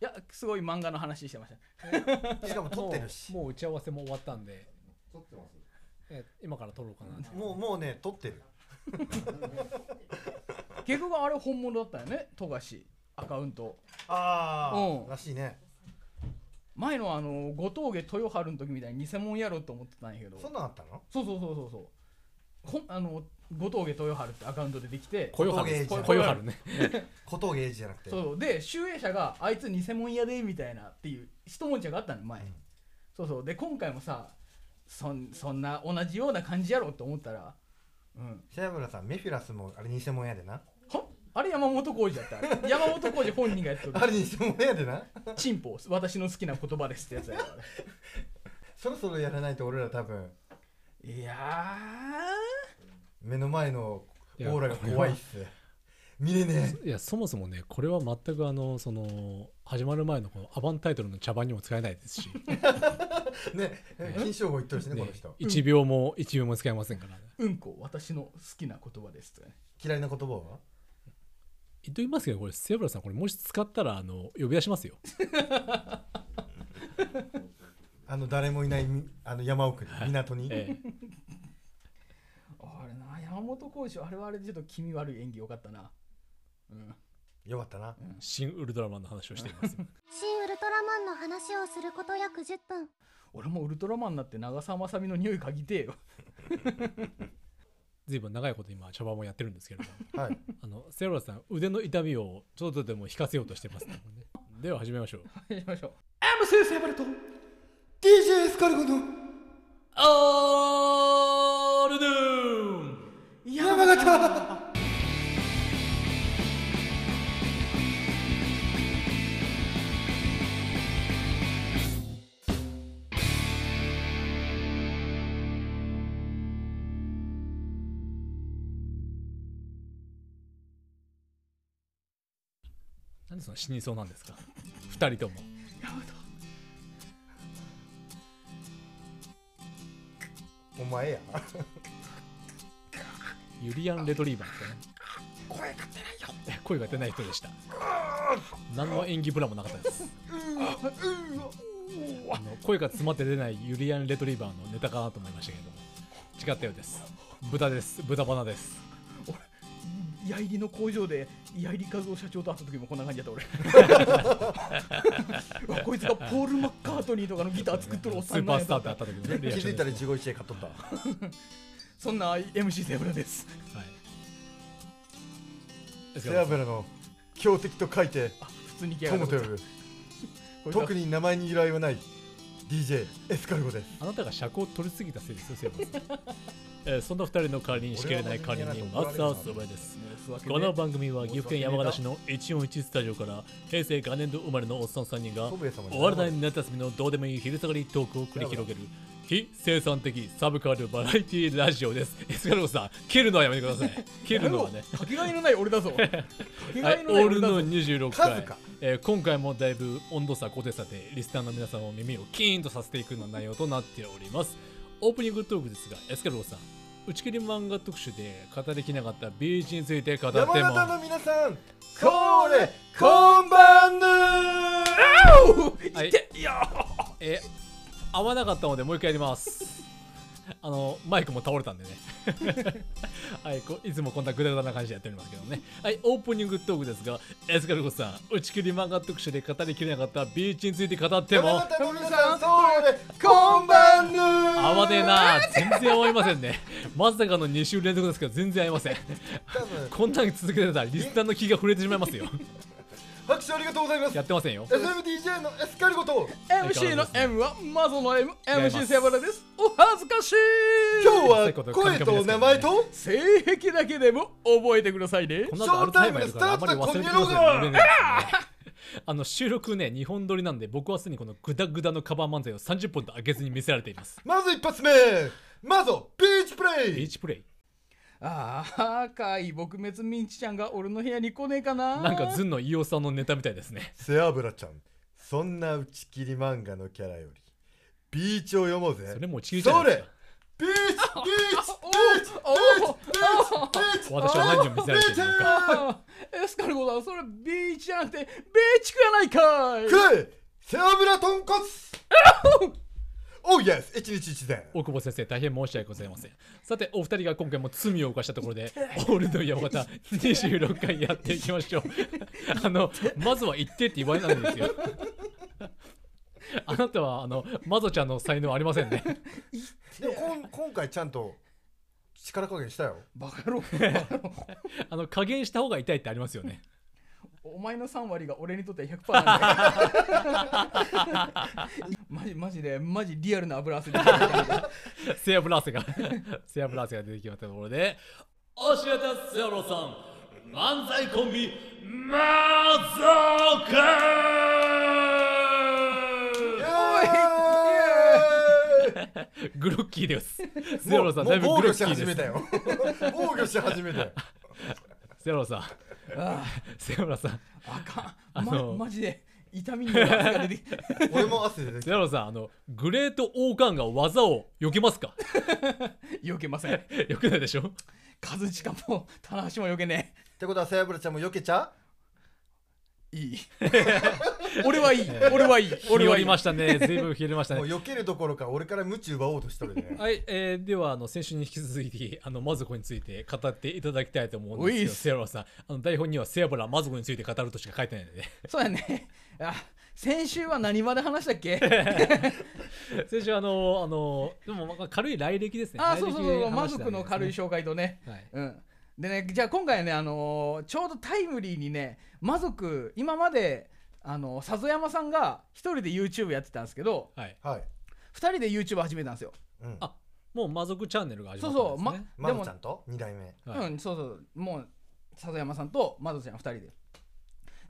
やすごい漫画の話してました。しかも撮ってるし。もうもう打ち合わせも終わったんで。撮ってます？え今から撮ろうかな。もうもうね撮ってる。結局あれ本物だったよね？富樫アカウント。あうん。あらしいね。前のあの後峠豊春の時みたいに偽物やろうと思ってたんやけど。そんなんあったの？そうそうそうそうそうほんあの後峠豊春ってアカウントでできて小夜春小峠小夜春ね。小峠英二じゃなくて。そうで集英社があいつ偽物やでみたいなっていう一文字があったの前、うん。そうそう。で今回もさそんそんな同じような感じやろと思ったらうん。白村さんメフィラスもあれ偽物やでな。は？あれ山本浩二だった。山本浩二本人がやってる。あれ偽物やでな。チンポ私の好きな言葉ですってやつやから そろそろやらないと俺ら多分。いや目の前のオいやーラが怖いっす。見れねいやそもそもねこれは全くあのその始まる前のこのアバンタイトルの茶番にも使えないですし、えね金賞号言ってるしねねこの人。1秒も1秒も使えませんから、ーうんこ私の好きな言葉です。とかね嫌いな言葉は？言っときますけどこれセブラさんこれもし使ったらあの呼び出しますよ。あの誰もいないみあの山奥に港に？ええ山本浩二あれはあれでちょっと気味悪い演技よかったな。うん。よかったな。新ウルトラマンの話をしていますよ。新ウルトラマンの話をすること約10分。俺もウルトラマンになって長澤まさみの匂い嗅ぎてえよ。随分長いこと今茶番もやってるんですけれども。はい。あのセブラさん腕の痛みをちょっとでも引かせようとしてますね。では始めましょう。始めましょう。MC セバルト DJ スカルゴのオールドゥ山形なんでその死にそうなんですか？二人とも。お前や。ユリアン・レトリーバーですかね。声が出ないよ。声が出ない人でした。何の演技ブラもなかったです。あの声が詰まって出ないユリアン・レトリーバーのネタかなと思いましたけれども。違ったようです。豚です。豚バナです。矢入りの工場で矢入和夫社長と会った時もこんな感じだった俺。こいつがポール・マッカートニーとかのギター作っとるおっスさんなんやーパースターってあった時のね気づいた。ら一期一会買っとったそんな MC セブラです。はい。背脂の強敵と書いてあ普通に来やがる友と呼ぶこいつは特に名前に由来はない DJ エスカルゴです。あなたが尺を取りすぎたせいですよセ えーそんな二人の代わりにしきれない代わりに松田そばです。この番組は岐阜県山形市の141スタジオから平成元年度生まれのおっさん3人がお笑い夏休みのどうでもいい昼下がりトークを繰り広げる非生産的サブカルバラエティラジオです。エスカルゴさん、切るのはやめてください。切るのはね。かけがえのない俺だぞ。かけがはい、えのないオールの俺だぞ26数回か、えー今回もだいぶ温度差高低差でリスナーの皆さんを耳をキーンとさせていくような内容となっております。オープニングトークですがエスカルゴさん打ち切り漫画特集で語りきなかったビーチについて語っても。山形の皆さんこれこんばんぬはい。ていやえ合わなかったのでもう一回やります。あのマイクも倒れたんでね。はいこいつもこんなグダグダな感じでやっておりますけどね。はいオープニングトークですがエスカルゴさん打ち切り漫画特集で語りきれなかったビーチについて語っても。こんばんぬ合わねえな全然合いませんね。まさかの2週連続ですけど全然合いません。こんなに続けてたらリスナーの気が触れてしまいますよ拍手ありがとうございます。やってませんよ。SMDJ のエスカルゴと。MC の M はマゾの MMC セブラです。お恥ずかしい。今日は声と名前と？性癖だけでも覚えてくださいね。この後アルツハイマーやるからあまり忘れてくださいね言えないですよねあの収録ね2本撮りなんで僕はすでにこのグダグダのカバー漫才を30本と上げずに見せられています。まず一発目。まずビーチプレイビーチプレイああ赤い撲滅ミンチちゃんが俺の部屋に来ねえかな。なんかズンの飯尾さんのネタみたいですね。背脂ちゃん。そんな打ち切り漫画のキャラより。ビーチを読もうぜ。それもうちぎりじゃないですか。ビーチビーチ おおお私は何を見せられているのか。あエスカルゴだ。それビーチじゃなくてベーチクやないかい。くれ背脂豚骨 おうイエス一日一善大久保先生大変申し訳ございません。さてお二人が今回も罪を犯したところでオールド山形26回やっていきましょう。あのまずは言ってって言われたんですよ。あなたはあのマゾちゃんの才能ありませんね。でもこん今回ちゃんと力加減したよ。バカ野郎あの加減した方が痛いってありますよねお前の3割が俺にとっては100%なんだよ。マジマジでマジリアルな油汗でセアブラーセがセアブラーセが出てきまったところで教えてセアロさん漫才コンビマゾカグロッキーです。セアロさんだいぶグロッキーです。始めたよ防御し始めたよセアロさん。あセアロさん。あかあん、のま、マジで痛みに汗が出てきて 俺も汗出てきセアロさんあのグレート王冠が技を避けますか？避けません。避けないでしょ？カズチカも棚橋も避けねってことは背脂ちゃんも避けちゃえいい俺はいい。俺はいい。日俺はいましたね。随分日和りましたね。もう避けるどころか俺から鞭奪おうとしとるね。はい、えーではあの先週に引き続き あのマズコについて語っていただきたいと思うんですけどセアロさん。あの台本にはセアブラマズコについて語るとしか書いてないので。そうやね。あ先週は何まで話したっけ？先週あのあのでもまあ軽い来歴ですね。あそうそうそうマズの軽い紹介とね。はい、うん。でねじゃあ今回はねあのーちょうどタイムリーにね魔族今まであのさぞ山さんが一人で YouTube やってたんですけどはい、はい、二人で YouTube 始めたんですよ。うん、あもう魔族チャンネルが始そうそうまったんですね。までもるちゃんと？2代目。はい。うんそうそうもうさぞ山さんと魔族ちゃん二人で。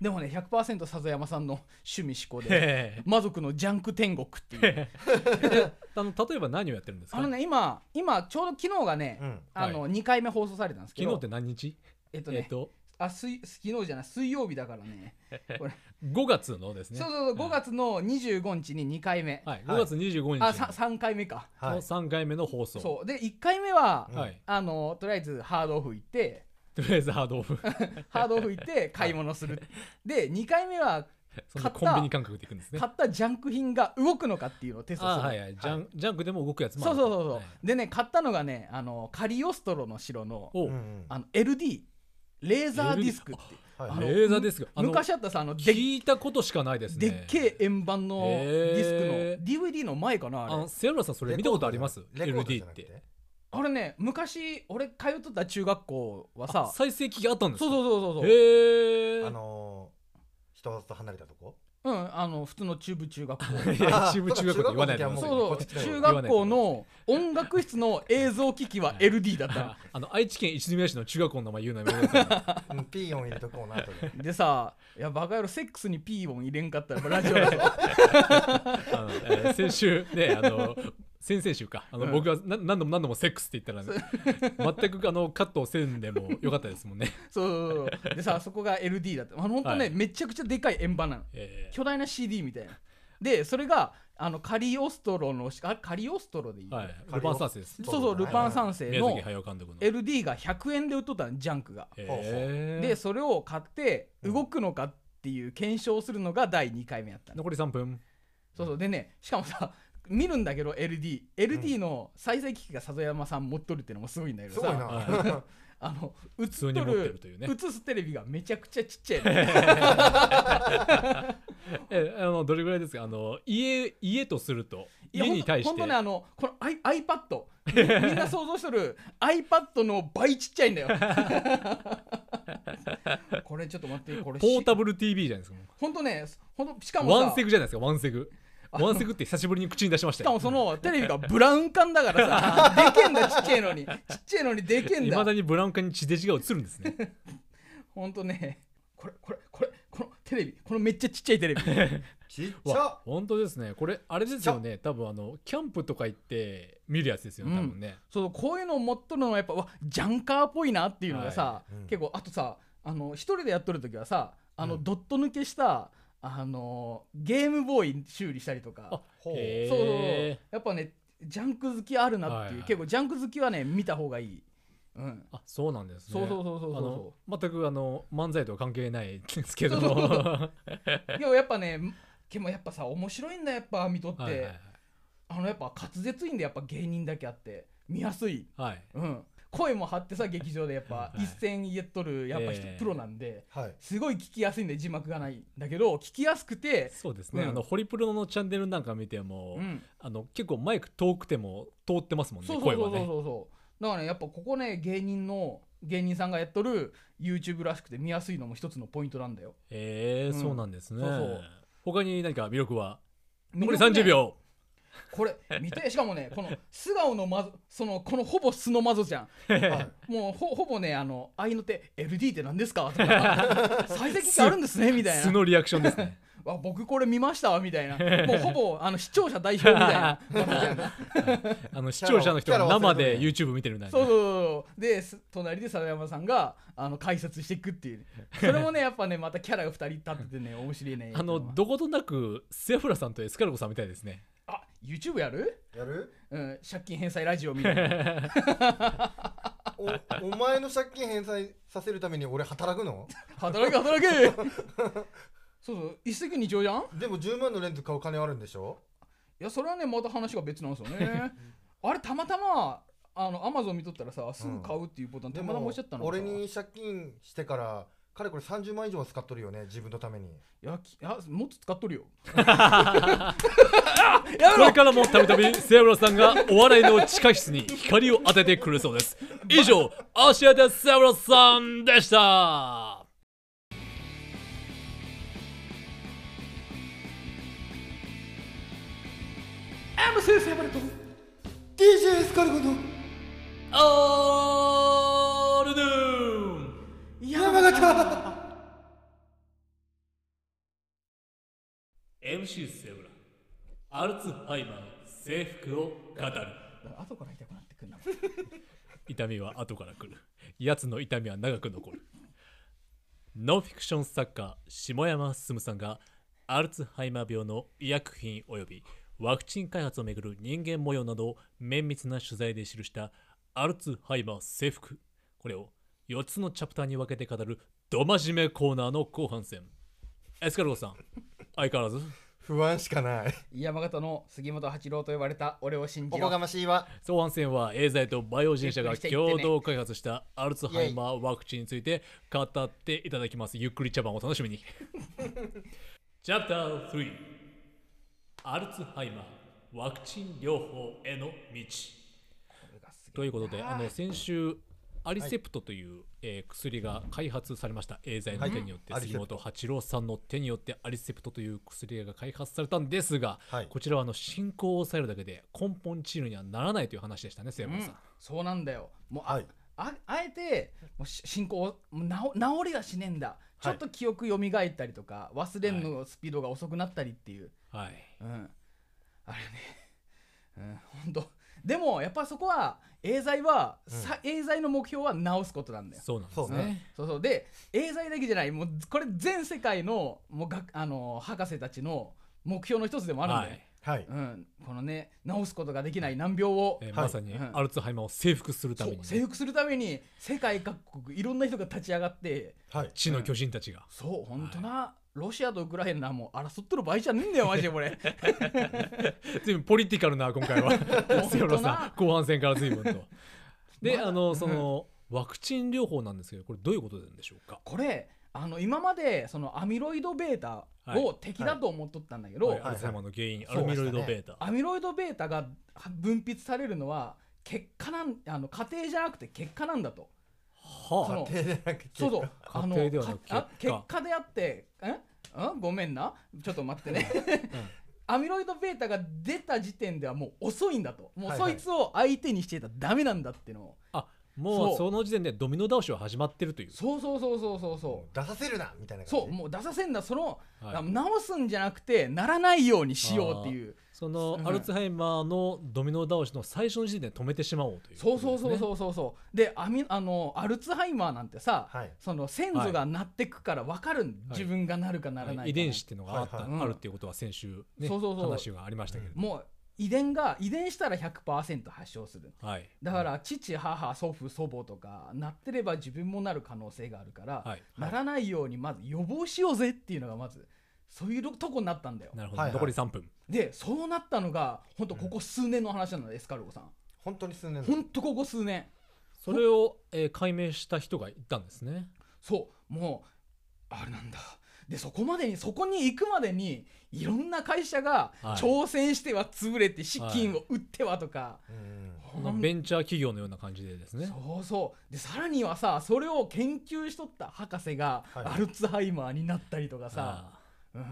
でもね100%さぞ山さんの趣味思考でへ魔族のジャンク天国っていう。ー あの例えば何をやってるんですか？あのね今今ちょうど昨日がね、うん。あの2回目放送されたんですけど。昨日って何日？えっとね、えっとあ水昨日じゃない水曜日だからね。これ。5月のですね。そうそうそう5月の25日に2回目、はい、5月25日あのさ3回目か、はい。3回目の放送。そう。で1回目は、うんはい。あのとりあえずハードオフ行って。とりあえずハードオフ。ハードオフ行って買い物する。で2回目はそんなコンビニ感覚でいくんですね。買ったジャンク品が動くのかっていうのをテストする。あはいはい。ジャンジャンクでも動くやつもある。そうそうそうそう、はい。でね買ったのがねあのカリオストロの城のおう。んうん。あの LD レーザーディスクって。はいレーザーですがあの昔あったさあので聞いたことしかないですね。でっけえ円盤のディスクの、へ DVD の前かなあれ。あのセアロさんそれ見たことあります？レコードじ LD って。あれね昔俺通っとった中学校はあさ再生機があったんですか？そうそうそうそうそう。へえあのー、人里離れたとこ？うんあの普通の中部中学校。中部中学校って言わないでくださいそうそう中学校の音楽室の映像機器は LD だったの。あの愛知県一宮市の中学校の名前言うのやめてください。う んピーヨン入れとこうなとで。でさいやバカ野郎セックスにピー音入れんかったらラジオだぞあの、えー先週ねあの先々週か。あの、うん。僕がな何度も何度もセックスって言ったら、全くあのカットをせんでもよかったですもんね、そう。そうそうでさそこが LD だった。あんとね、はい。めちゃくちゃでかい円盤なの。えー巨大な CD みたいな。でそれがあのカリオストロのあカリオストロでいい、はい、ルパン三世です。そうそうルパン三世の宮崎駿監督の。LD が100円で売っとったのジャンクが。えーでそれを買って動くのかっていう検証をするのが第2回目やったの、残り3分。そうそう。でねしかもさ見るんだけど LDLD の再生機器が里山さん持っとるっていうのもすごいんだけどさ。あの映っというね。映すテレビがめちゃくちゃちっちゃいの。えあのどれぐらいですか？あの家家とすると家に対して。ほんとねあのこの I iPad みみんな想像しとる iPad の倍ちっちゃいんだよ。これちょっと待ってこれポータブブル TV じゃないですかもほんとねほんとしかうもさワンセグじゃないですかワンセグワンセグって久しぶりに口に出しましよ。したかもそのテレビがブラウン管だからさ でけんだちっちゃいのに。ちっちゃいのにでけんいまだだにブラウン管に地デジが映るんですね。ほんとね。これこれこれこのテレビ。このめっちゃちっちゃいテレビ。ちっちゃ。わ本当ですね。これあれですよね。多分あのキャンプとか行って見るやつですよね多分ね、そうこういうのを持っとるのはやっぱうわジャンカーっぽいなっていうのがさ、はいうん。結構あとさあの一人でやっとる時はさあの、うん。ドット抜けしたあのゲームボーイ修理したりとか。あそうやっぱねジャンク好きあるなっていう、はいはい。結構ジャンク好きはね見た方がいい、うん、あそうなんですね。そうそうそうそうそう。あの全くあの漫才とは関係ないですけど。も でもやっぱねでもやっぱさ面白いんだやっぱ見とって、はいはい。あのやっぱ滑舌いいんでやっぱ芸人だけあって。見やすい、はい。うん、声も張ってさ劇場でやっぱはい。一線言っとるやっぱ人、ええプロなんではい。すごい聞きやすいんで字幕がないんだけど聞きやすくて、そうですね、うん。あのホリプロのチャンネルなんか見ても、うん、あの結構マイク遠くても通ってますもんねそうそうそうそう声はね。そうそうだからねやっぱここね芸人の芸人さんがやっとる YouTube らしくて見やすいのも一つのポイントなんだよ。えーうん。そうなんですね。そうそう他に何か魅力は？残り魅力ね。30秒これ見てしかもね この素顔のまずそのこのほぼ素のマゾじゃん。はい。もうほほぼねあの合いの手 LD って何ですか？とか。再生機器あるんですね みたいな。素のリアクションですね。わ僕これ見ました？わみたいな。もうほぼあの視聴者代表みたいな。あの視聴者の人が生で YouTube 見てるんだねそうそうそう。です隣で貞山さんがあの解説していくっていう。それもねやっぱねまたキャラが2人立っててね面白いね。あのどことなくセフラさんとエスカルゴさんみたいですね。あ YouTube やる？やる？うん、借金返済ラジオみたいな。おお前の借金返済させるために俺働くの？働け働け。そうそう一石二鳥じゃん？いでも10万のレンズ買う金あるんでしょ？やそれはねまた話が別なんですよね。あれたまたまあのアマゾン見とったらさすぐ買うっていうボタンでたまたまも押しちゃったのか俺に借金してからかれこれ30万以上は使っとるよね自分のために。いやきもっと使っとるよ。これからもたびたびセフラさんがお笑いの地下室に光を当ててくるそうです。以上アシアテセフラさんでした。ム先生バレット DJ エスカルゴのオールドゥ山形。MC セフラアルツハイマー征服を語る。後から痛くなってくんな痛みは後から来る。奴の痛みは長く残る。ノンフィクション作家下山進さんがアルツハイマー病の医薬品及びワクチン開発をめぐる人間模様などを綿密な取材で記したアルツハイマー征服。これを4つのチャプターに分けて語るド真面目コーナーの後半戦。エスカルゴさん 相変わらず？不安しかない。山形の杉本八郎と呼ばれた俺を信じおこがよましいわ。後半戦はエーザイとバイオ人社がゆっくりしていってね。共同開発したアルツハイマーワクチンについて語っていただきます。ゆっくり茶番を楽しみに。チャプター3アルツハイマーワクチン療法への道。ということであの先週アリセプトという、えー薬が開発されました。エーザイの手によって、はい。杉本八郎さんの手によってアリセプトという薬が開発されたんですが、はい。こちらはあの進行を抑えるだけで根本治療にはならないという話でしたね、セイうん。そうなんだよ。もうあ,、はい。ああえてもうし進行をもうなお治りがしねえんだ。ちょっと記憶蘇ったりとか忘れんのスピードが遅くなったりっていう、はい。うん。あれね。うん本当でもやっぱそこはエーザイは、さエーザイの目標は治すことなんだよ。そうなんですそうね。ね。そうそう。でエーザイだけじゃないもうこれ全世界のもうがあの博士たちの目標の一つでもあるんだよ、はい。はい。うん、このね治すことができない難病を、えーはいまさにうん。アルツハイマーを征服するたそめにね、う征服するために世界各国いろんな人が立ち上がってはい。地の巨人たちが。そう本当な、ロシアとウクライナもう争ってる場合じゃねえんだよマジでこれ。随分ポリティカルな今回は。セオロさな。ん後半戦から随分と。で、まだあのそのワクチン療法なんですけどこれどういうことなんでしょうか？これあの今までそのアミロイド β を敵だと思っとったんだけど、はい。アルツハイマーの原因、アルミロイドベータ。アミロイド β が分泌されるのは結果なんあの家庭じゃなくて結果なんだとそはの手でなくそうそう。家あ結果であってんん？ごめんな。ちょっと待ってね。アミロイド β が出た時点ではもう遅いんだと。もうはいはい。そいつを相手にしてたらダメなんだっていうのを。あもうそう。その時点でドミノ倒しは始まってるという。そうそうそうそうそうそう。出させるなみたいな感じ。そうもう出させんだその、はい。あ直すんじゃなくてならないようにしようっていう。そのうん。アルツハイマーのドミノ倒しの最初の時点で止めてしまおうというそうそうそううそうそうそう。でアミあのアルツハイマーなんてさ、はい。その先祖がなってくから分かるん、自分がなるかならないか、遺伝子っていうのがあるっていうことは先週、ね、そうそうそう。話がありましたけれども、もう遺伝が遺伝したら100%発症する。はい。だから父母祖父祖母とかなってれば自分もなる可能性があるから、はい。ならないようにまず予防しようぜっていうのがまずそういうとこになったんだよ。なるほど、はいはい。残り3分。でそうなったのが本当ここ数年の話なのエスカルゴさん。本当に数年本当ここ数年。それを、えー解明した人がいたんですね。そう。もうあれなんだでそこまでにそこに行くまでにいろんな会社がはい。挑戦しては潰れて資金を売ってはとか、うん。まあベンチャー企業のような感じでですね。そうそう。でさらにはさそれを研究しとった博士がはい。アルツハイマーになったりとかさ、あうん。ー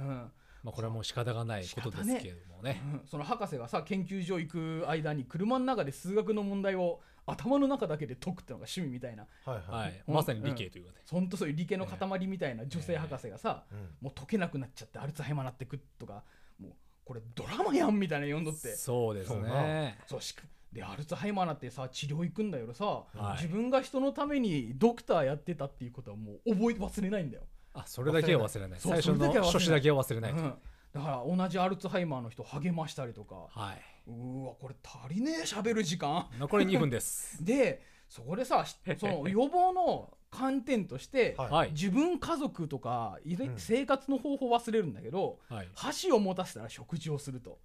まあ、これはもう仕方がないことですけれどもね。うん。その博士がさ研究所行く間に車の中で数学の問題を頭の中だけで解くってのが趣味みたいな。はいははい。い、まさに理系というかね、ほん。とそういう理系の塊みたいな女性博士がさ、うんもう解けなくなっちゃってアルツハイマーなってくとかもうこれドラマやんみたいな読んどって。そうですね。そう。しくでアルツハイマーなってさ治療行くんだけどさ、はい。自分が人のためにドクターやってたっていうことはもう覚え忘れないんだよ、あそれだけは忘れない。最初のそれだけは忘れない。初手だけは忘れないと、うん。だから同じアルツハイマーの人励ましたりとか。はうーわこれ足りねえ喋る時間。い残り2分です。でそこでさし その予防の観点として、はい。はい。自分家族とかいれうん。生活の方法忘れるんだけど、はい。箸を持たせたら食事をすると。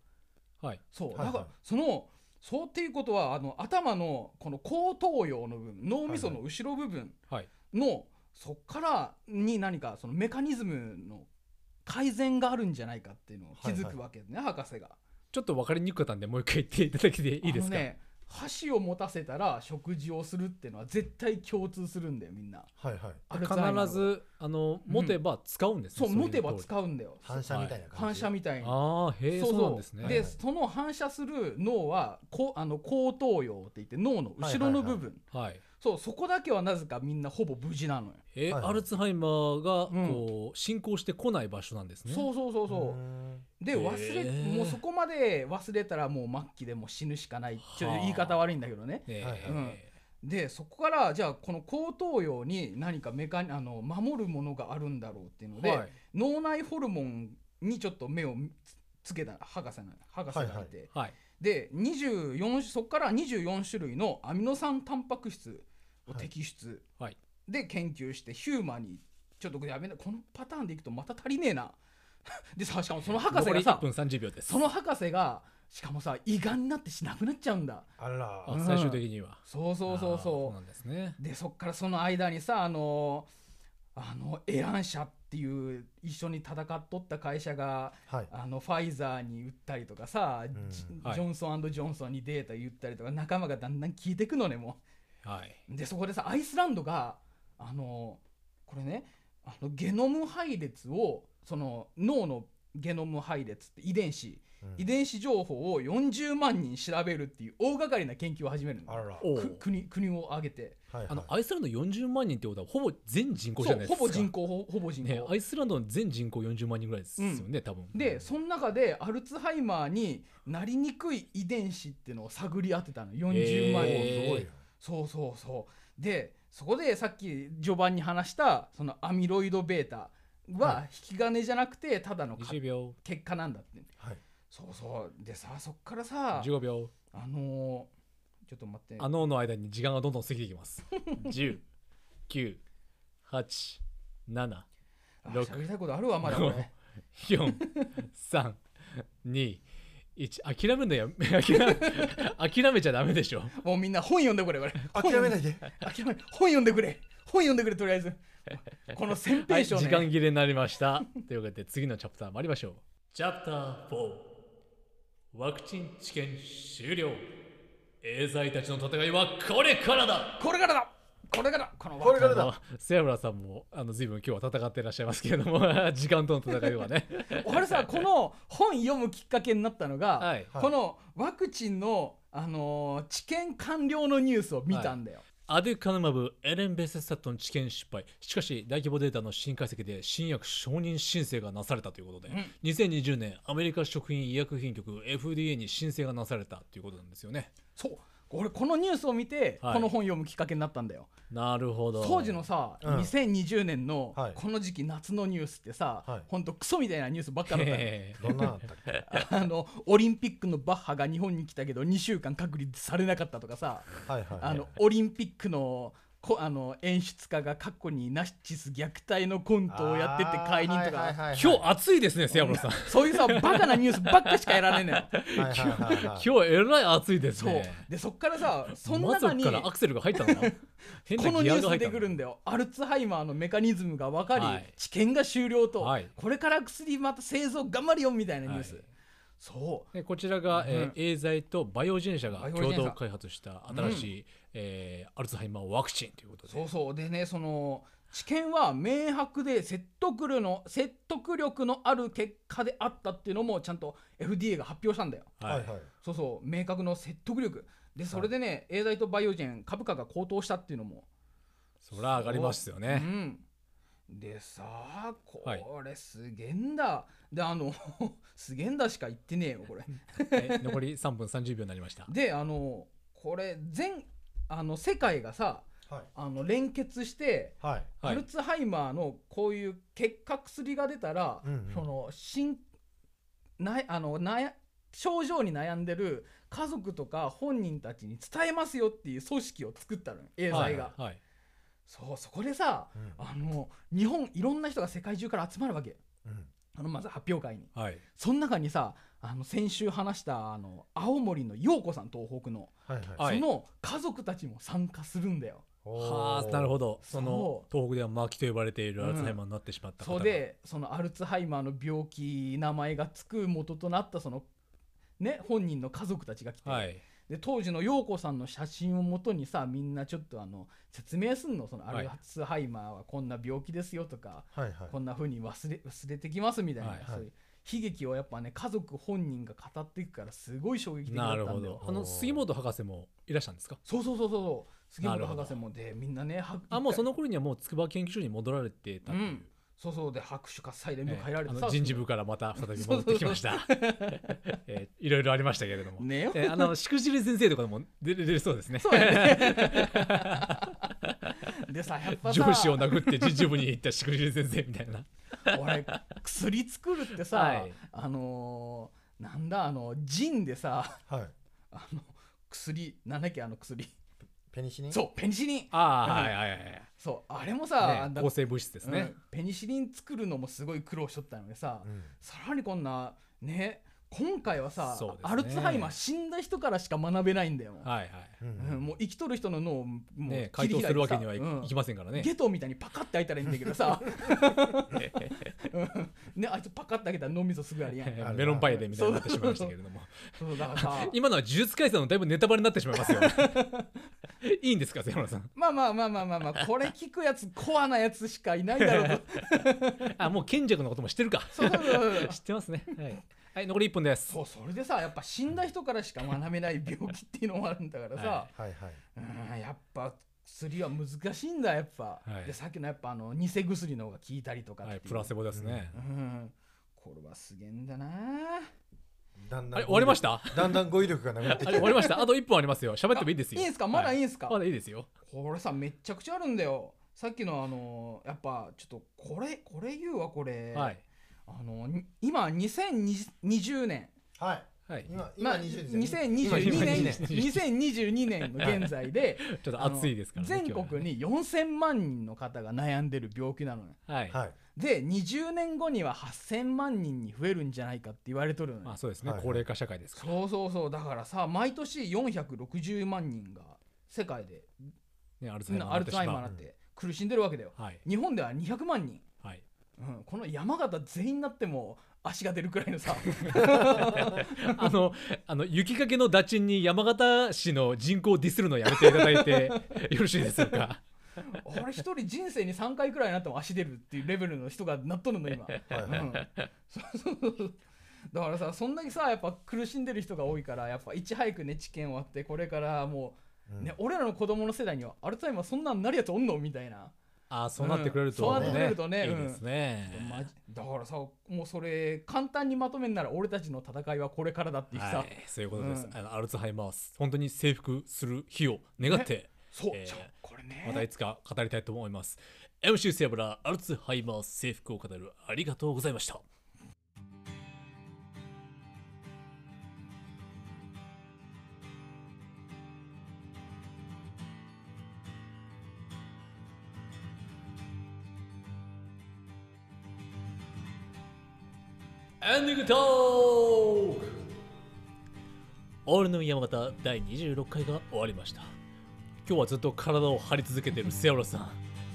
はい。そう、はいはい。だからそのそうっていうことはあの頭のこの後頭葉の部分脳みその後ろ部分はいの、そっからに何かそのメカニズムの改善があるんじゃないかっていうのを気づくわけですね、博士が。ちょっと分かりにくかったんでもう一回言っていただけていいですか、あのね箸を持たせたら食事をするっていうのは絶対共通するんだよみんな。はいはい。必ずあの持てば使うんですね、そう持てばう使うんだよ。反射みたいな感じ。反射みたいに。ああへえそうなんですね。でその反射する脳はこあの後頭葉って言って脳の後ろの部分、はいそうそこだけはなぜかみんなほぼ無事なのよ、えーはいはい。アルツハイマーがうんこう進行してこない場所なんですね。そうそうそうそう、ん。で忘れ、へー。もうそこまで忘れたらもう末期でもう死ぬしかない。ちょっとはあ言い方悪いんだけどね。えはいーうん。でそこからじゃあこの後頭葉に何かメカニあの守るものがあるんだろうっていうので、はい。脳内ホルモンにちょっと目をつつけた博士な博士がいて、はいはい。はい。で24そこから24種類のアミノ酸タンパク質を摘出。はい。で研究してヒューマンにちょっとやめなこのパターンでいくとまた足りねえな。でさしかもその博士がさ1分30秒です。その博士がしかもさ胃がんになってしなくなっちゃうんだ。あら。うんあ最終的には。そうそうそうそう。なんですね。でそっからその間にさあのあのエラン社っていう一緒に戦っとった会社がはい。あのファイザーに売ったりとかさ、ん。ジョンソンジョンソンにデータ言ったりとか仲間がだんだん聞いてくのねもはい。うでそこでさアイスランドがあのこれねあのゲノム配列をその脳のゲノム配列って遺伝子、うん。遺伝子情報を40万人調べるっていう大掛かりな研究を始めるの。あらおう。く国国を挙げて。はいはい。あのアイスランド40万人ってことはほぼ全人口じゃないですか。そうほぼ人口ほほぼ人口、ね、アイスランドの全人口40万人ぐらいですよね、多分。でその中でアルツハイマーになりにくい遺伝子っていうのを探り当てたの。40万人、えーすごいよそうそうそう。でそこでさっき序盤に話したそのアミロイド β は引き金じゃなくてただのか20秒、結果なんだって。はい。そうそう。でさそっからさ15秒。あのーちょっと待って。あのの間に時間がどんどん過ぎていきます。10、9、8、7、あ6喋りたいことあるわまだこれ。4、3、2、1。諦めるのや、諦め 諦めちゃダメでしょ。もうみんな本読んでくれこれ諦めないで諦め本読んでくれ本読んでくれとりあえずこの先はい、兵書ね、時間切れになりました。ということで、次のチャプター参りましょう。チャプター4。ワクチン治験終了。エーザイたちの戦いはこれからだこれからだこれからこのこれからだ。あの。セアブラさんもあの随分今日は戦っていらっしゃいますけれども 時間との戦いはね。俺さこの本読むきっかけになったのが、はい。このワクチンの、あのー治験完了のニュースを見たんだよ、アデュカヌマブエレン・ベセスタットの治験失敗。しかし大規模データの新解析で新薬承認申請がなされたということで、うん。2020年アメリカ食品医薬品局 FDA に申請がなされたということなんですよね。そう俺このニュースを見て、はい。この本読むきっかけになったんだよ。なるほど。当時のさ、うん。2020年のはい。この時期夏のニュースってさ、はい。ほんとクソみたいなニュースばっかだったよへどんなのあったっけ？あのオリンピックのバッハが日本に来たけど2週間隔離されなかったとかさはいはいあのオリンピックのこあの演出家が過去にナチス虐待のコントをやってって解任とか、ー今日暑いですね瀬山さん。そういうさバカなニュースばっかしかやらねえのよ。いはいはいはい今日えらい暑いですそう。ねでそっからさそのま中にからアクセルが入ったの このニュース出てくるんだよ。アルツハイマーのメカニズムが分かり、はい。治験が終了と、はい。これから薬また製造頑張るよみたいなニュース、はいそう。でこちらが、えーうんエーザイとバイオジェン社が共同開発した新しい、えーアルツハイマーワクチンということで。そうそう。でねその治験は明白で説得力の説得力のある結果であったっていうのもちゃんと FDA が発表したんだよ。はい。はいそうそう。明確の説得力。でそれでね、エーザイとバイオジェン株価が高騰したっていうのも。そりゃ上がりますよね。うん、でさこはい。れすげえんだ、であの すげえんだしか言ってねえよこれ。え残り3分30秒になりました。であのこれ全あの世界がさはい。あの連結して、はい。はい。アルツハイマーのこういう結果薬が出たら、うんうん。その新なあのなや症状に悩んでる家族とか本人たちに伝えますよっていう組織を作ったのよエーザイが、はいはいそうそこでさうん。あの日本いろんな人が世界中から集まるわけ。うん。あのまず発表会に。はい。その中にさあの先週話したあの青森の陽子さん東北の、はいはい。はい。その家族たちも参加するんだよ。はあなるほど。そのそ東北では末期と呼ばれているアルツハイマーになってしまった方が、そうでそのアルツハイマーの病気名前がつく元となったそのね本人の家族たちが来て、はいで当時の陽子さんの写真をもとにさみんなちょっとあの説明すんの？そのアはい。ルツハイマーはこんな病気ですよとか、はいはい。こんな風に忘れ忘れてきますみたいな、はいそういう悲劇をやっぱね家族本人が語っていくからすごい衝撃的だったなんだよ。ど。あの杉本博士もいらっしゃるんですか？そうそうそうそうそう。杉本博士もでみんなねはあもうその頃にはもう筑波研究所に戻られてたっていう、うんそうそうで拍手喝采で迎ええられてさ、ーあの人事部からまた再び戻ってきました。えーいろいろありましたけれども。ねえーあのしくじり先生とかでも出れ出れそうですね。そうやね でさやっぱさ上司を殴って人事部に行ったしくじり先生みたいな。俺薬作るってさ、はいあのーなんだあのジンでさはいあの薬なんだっけあの薬ペニシリン？そうペニシリン。ああ、うん。はいはい。はい。そうあれもさ、ね、だ抗生物質ですね。うん。ペニシリン作るのもすごい苦労しとったのにさ、うん。さらにこんなね今回はさ、ねアルツハイマー死んだ人からしか学べないんだよ、はいはい。うんうんもう生きとる人の脳をもうね、切り開いてさ回答するわけにはい,、うんきませんからね。ゲトみたいにパカって開いたらいいんだけどさ、うんね、あいつパカって開けたら脳みそすぐあるやんるメロンパイでみたいになってしまいましたけれども。そうだからさ 今のは呪術廻戦のだいぶネタバレになってしまいますよ。いいんですか、瀬山さん。まあまあまあまあまあまあこれ聞くやつコアなやつしかいないだろうとあ、もう賢者のことも知ってるか。そうそうそうそう知ってますね。はい。はい、残り1分です。そうそれでさやっぱ死んだ人からしか学べない病気っていうのもあるんだからさ、ははいはい。うんやっぱ薬は難しいんだやっぱ、はい。でさっきのやっぱあの偽薬の方が効いたりとかってはい、プラセボですね。うん。これはすげえんだな。だんだん終わりました？だんだん語彙力がなくなってきて終わりました？あと1分ありますよ。喋ってもいいですよ。いいんすか？まだいいんすか、まだいいですよ。これさめっちゃくちゃあるんだよ。さっきのあのやっぱちょっとこれこれ言うわこれ、はい。あのに今2020年はいはい。今今まあ、20ですよね2022今年2022 2022年の現在で ちょっと暑いですからね。全国に4000万人の方が悩んでる病気なのよは。はい。はいで20年後には8000万人に増えるんじゃないかって言われとるのよ、まあそうですね、はいはい高齢化社会ですから。そうそうそうだからさ毎年460万人が世界でね、アルツハイマーになって苦しんでるわけだよ。はい。日本では200万人、はい。うん、この山形全員になっても足が出るくらいのさ。あの、あの、雪かけの打賃に山形市の人口をディスるのやめていただいてよろしいでしょうか。俺一人人生に3回くらいになっても足出るっていうレベルの人がなっとるの今、はいはい。うん、そうそうそうだからさそんだけさやっぱ苦しんでる人が多いからやっぱいち早くね治験終わってこれからもう、うんね俺らの子供の世代にはアルツハイマーそんなんなるやつおんのみたいなああそうなってくれると、うんそうなってくれるとね。いいですね、だからさもうそれ簡単にまとめんなら俺たちの戦いはこれからだってさ、はい、そういうことです、うん。あのアルツハイマース本当に征服する日を願って、そう、えーこれね。またいつか語りたいと思います。MC セアブラアルツハイマース征服を語る。ありがとうございましたエンディングトークオールの山形第26回が終わりました。今日はずっと体を張り続けているセアロさん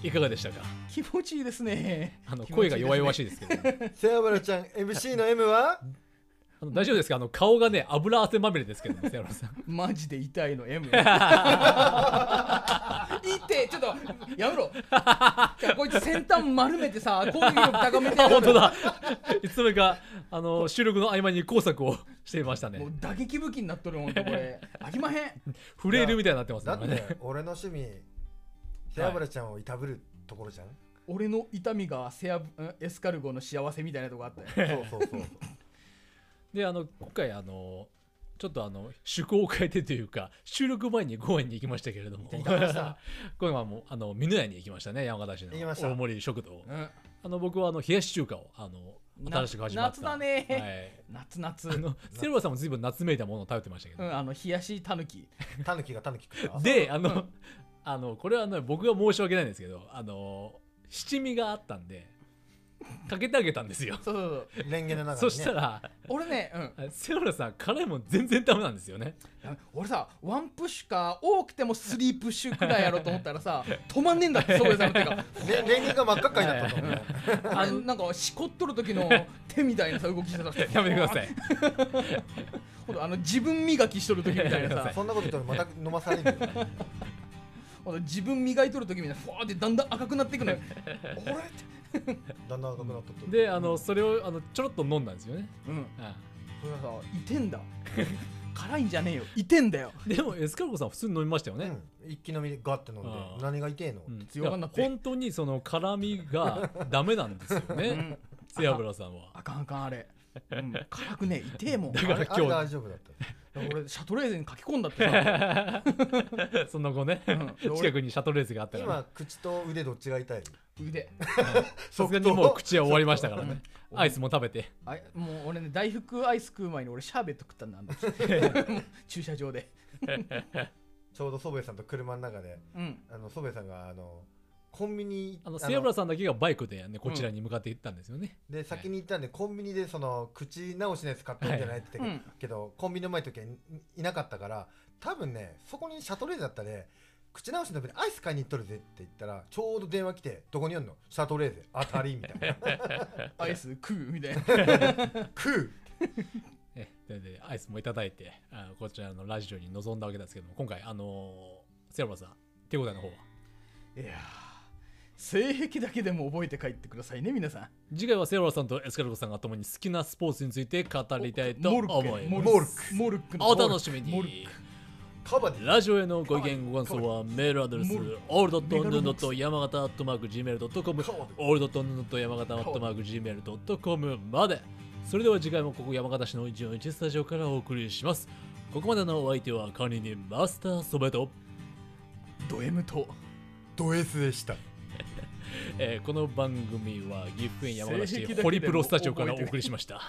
いかがでしたか？気持ちいいですね。あの声が弱々しいですけど、セアブラちゃん MC の M は？あの大丈夫ですか？あの顔がね油汗まみれですけどもセアロさん。マジで痛いの M とやめろ。いやこいつ先端丸めてさ攻撃力高めてあやる 本当だ。いつの間にかあの収録の合間に工作を していましたね。もう打撃武器になっとるほんとこれ。あきまへん。フレイルみたいになってますだっね今ね。て俺の趣味セアブラちゃんをいたぶるところじゃん、俺の痛みがセアんエスカルゴの幸せみたいなとこあったよ。そうそうそう。であの今回あのちょっとあの趣向を変えてというか収録前に公園に行きましたけれども。行きました。今回はもうあの美濃屋に行きましたね山形市の。行きました。大森食堂。うん。あの僕はあの冷やし中華をあのな新しく始まった。夏だね。はい。夏夏。あのセルバさんも随分夏めいたものを食べてましたけど、うんあの冷やしたぬきタヌキがタヌキ食った？であの、あのこれはあの僕が申し訳ないんですけどあの七味があったんでかけてあげたんですよ。そうそうそう。レンゲの中に、そね、したら俺ねうん。セロラさん辛いもん全然ダメなんですよね。俺さワンプッシュか多くてもスリープッシュくらいやろうと思ったらさ止まんねえんだってそういうさんの手がレレンゲが真っ赤っかになったと思うねあのなんかしこっとる時の手みたいなさ動きしてたやめてください。ほんとあの自分磨きしとる時みたいなさ。さそんなこと言ったらまた飲まされるよほんと自分磨いとる時みたいなふわーってだんだん赤くなっていくのよ。俺って だんだん赤くなったと？であのそれをあのちょろっと飲んだんですよね、うん。うそれはさいてんだ。辛いんじゃねえよ。いてんだよ。んでもエスカルゴさん普通に飲みましたよね、うん、一気飲みでガッて飲んであー何が痛えの、うん。強がんなって。本当にその辛みが ダメなんですよね、うん。セアブラさんは。あかんあかんあれ、うん、辛くねえ。痛えもん。だからあれあれ今日。大丈夫だった俺シャトレーゼに書き込んだってさ。その後ね、うん。近くにシャトレーゼがあったから。今口と腕どっちが痛い腕。さすがにもう口は終わりましたからね。アイスも食べて。あもう俺ね大福アイス食う前に俺シャーベット食ったんだ 駐車場で。ちょうど祖父江さんと車の中でうん。あの祖父江さんがあのコンビニあのセアブラさんだけがバイクで、ね、こちらに向かって行ったんですよね、で先に行ったんでコンビニでその口直しのやつ買ったんじゃないって言ってたけど、コンビニの前の時はいいなかったから多分ねそこにシャトレーゼだったで口直しの時にアイス買いに行っとるぜって言ったらちょうど電話来てどこにおんの？シャトレーゼ。当たりみたいな。アイス食うみたいな。食う。ねででアイスもいただいてあこちらのラジオに臨んだわけですけども今回あのーセラさん手応えの方は？いやー性癖だけでも覚えて帰ってくださいね皆さん。次回はセアブラさんとエスカルゴさんが共に好きなスポーツについて語りたいと思います。モルック。モルックのお楽しみモルッにラジオへのご意見ご感想はメールアドレスオールドットヌノット山形アットマーク Gmail.com オールドットヌノット山形アットマーク Gmail.com までそれでは次回もここ山形市の141スタジオからお送りします。ここまでのお相手は管理人マスターソベト。ド M とド S でしたえーこの番組は岐阜県山形市性癖だけでもホリプロスタジオからお送りしました